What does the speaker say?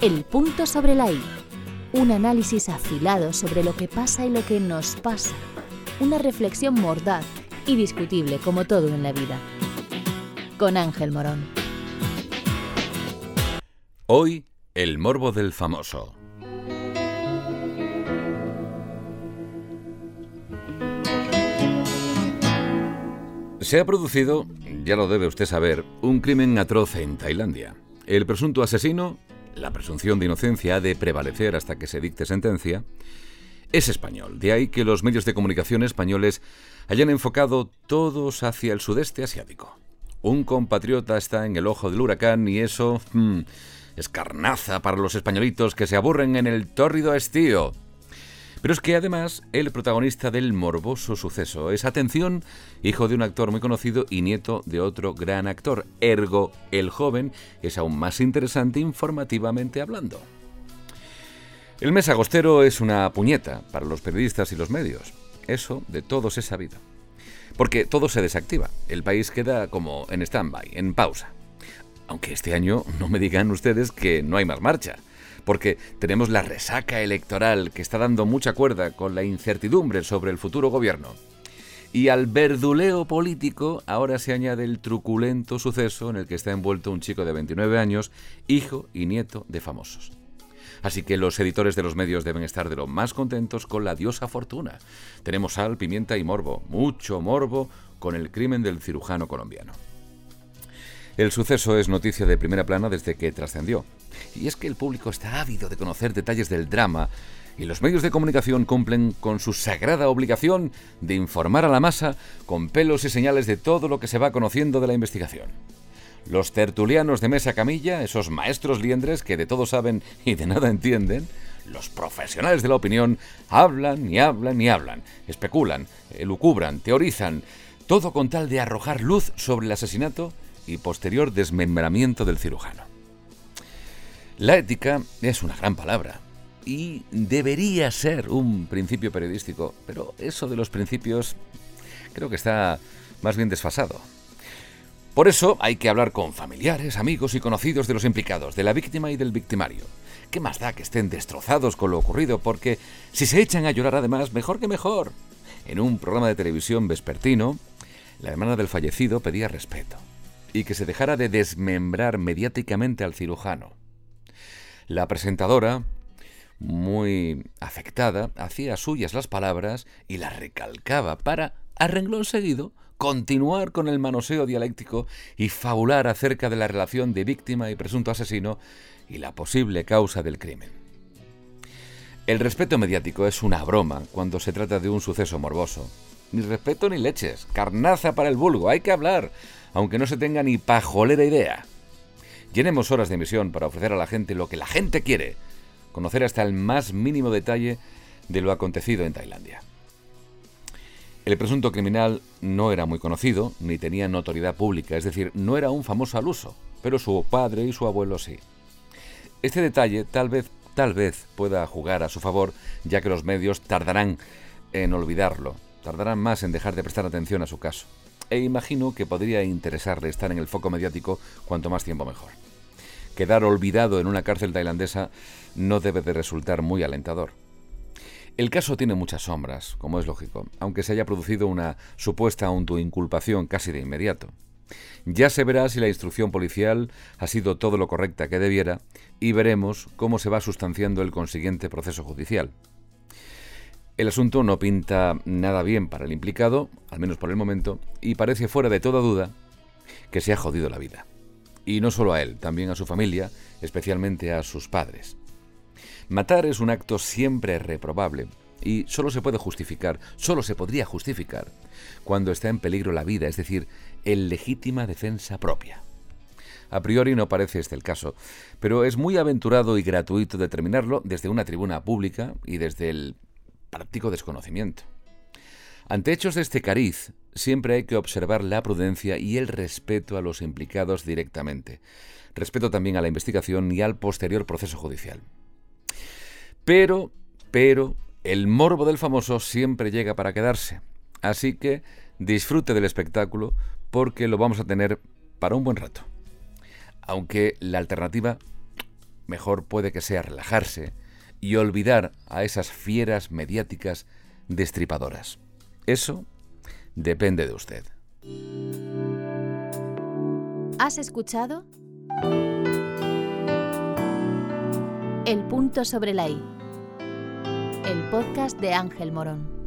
El punto sobre la I. Un análisis afilado sobre lo que pasa y lo que nos pasa. Una reflexión mordaz y discutible como todo en la vida. Con Ángel Morón. Hoy, el morbo del famoso. Se ha producido, ya lo debe usted saber, un crimen atroz en Tailandia. El presunto asesino, la presunción de inocencia ha de prevalecer hasta que se dicte sentencia, es español. De ahí que los medios de comunicación españoles hayan enfocado todos hacia el sudeste asiático. Un compatriota está en el ojo del huracán y eso hmm, es carnaza para los españolitos que se aburren en el tórrido estío. Pero es que además el protagonista del morboso suceso es, atención, hijo de un actor muy conocido y nieto de otro gran actor. Ergo, el joven es aún más interesante informativamente hablando. El mes agostero es una puñeta para los periodistas y los medios. Eso de todos es sabido. Porque todo se desactiva. El país queda como en stand-by, en pausa. Aunque este año no me digan ustedes que no hay más marcha porque tenemos la resaca electoral que está dando mucha cuerda con la incertidumbre sobre el futuro gobierno. Y al verduleo político ahora se añade el truculento suceso en el que está envuelto un chico de 29 años, hijo y nieto de famosos. Así que los editores de los medios deben estar de lo más contentos con la diosa fortuna. Tenemos sal, pimienta y morbo, mucho morbo con el crimen del cirujano colombiano. El suceso es noticia de primera plana desde que trascendió. Y es que el público está ávido de conocer detalles del drama y los medios de comunicación cumplen con su sagrada obligación de informar a la masa con pelos y señales de todo lo que se va conociendo de la investigación. Los tertulianos de mesa camilla, esos maestros liendres que de todo saben y de nada entienden, los profesionales de la opinión, hablan y hablan y hablan, especulan, elucubran, teorizan, todo con tal de arrojar luz sobre el asesinato y posterior desmembramiento del cirujano. La ética es una gran palabra y debería ser un principio periodístico, pero eso de los principios creo que está más bien desfasado. Por eso hay que hablar con familiares, amigos y conocidos de los implicados, de la víctima y del victimario. ¿Qué más da que estén destrozados con lo ocurrido? Porque si se echan a llorar además, mejor que mejor. En un programa de televisión vespertino, la hermana del fallecido pedía respeto y que se dejara de desmembrar mediáticamente al cirujano. La presentadora, muy afectada, hacía suyas las palabras y las recalcaba para, a renglón seguido, continuar con el manoseo dialéctico y fabular acerca de la relación de víctima y presunto asesino y la posible causa del crimen. El respeto mediático es una broma cuando se trata de un suceso morboso. Ni respeto ni leches, carnaza para el vulgo, hay que hablar, aunque no se tenga ni pajolera idea. Llenemos horas de emisión para ofrecer a la gente lo que la gente quiere, conocer hasta el más mínimo detalle de lo acontecido en Tailandia. El presunto criminal no era muy conocido, ni tenía notoriedad pública, es decir, no era un famoso al uso, pero su padre y su abuelo sí. Este detalle tal vez, tal vez pueda jugar a su favor, ya que los medios tardarán en olvidarlo, tardarán más en dejar de prestar atención a su caso e imagino que podría interesarle estar en el foco mediático cuanto más tiempo mejor. Quedar olvidado en una cárcel tailandesa no debe de resultar muy alentador. El caso tiene muchas sombras, como es lógico, aunque se haya producido una supuesta autoinculpación casi de inmediato. Ya se verá si la instrucción policial ha sido todo lo correcta que debiera y veremos cómo se va sustanciando el consiguiente proceso judicial. El asunto no pinta nada bien para el implicado, al menos por el momento, y parece fuera de toda duda que se ha jodido la vida. Y no solo a él, también a su familia, especialmente a sus padres. Matar es un acto siempre reprobable y solo se puede justificar, solo se podría justificar cuando está en peligro la vida, es decir, en legítima defensa propia. A priori no parece este el caso, pero es muy aventurado y gratuito determinarlo desde una tribuna pública y desde el práctico desconocimiento. Ante hechos de este cariz, siempre hay que observar la prudencia y el respeto a los implicados directamente. Respeto también a la investigación y al posterior proceso judicial. Pero, pero, el morbo del famoso siempre llega para quedarse. Así que disfrute del espectáculo porque lo vamos a tener para un buen rato. Aunque la alternativa mejor puede que sea relajarse y olvidar a esas fieras mediáticas destripadoras. Eso depende de usted. ¿Has escuchado? El punto sobre la I. El podcast de Ángel Morón.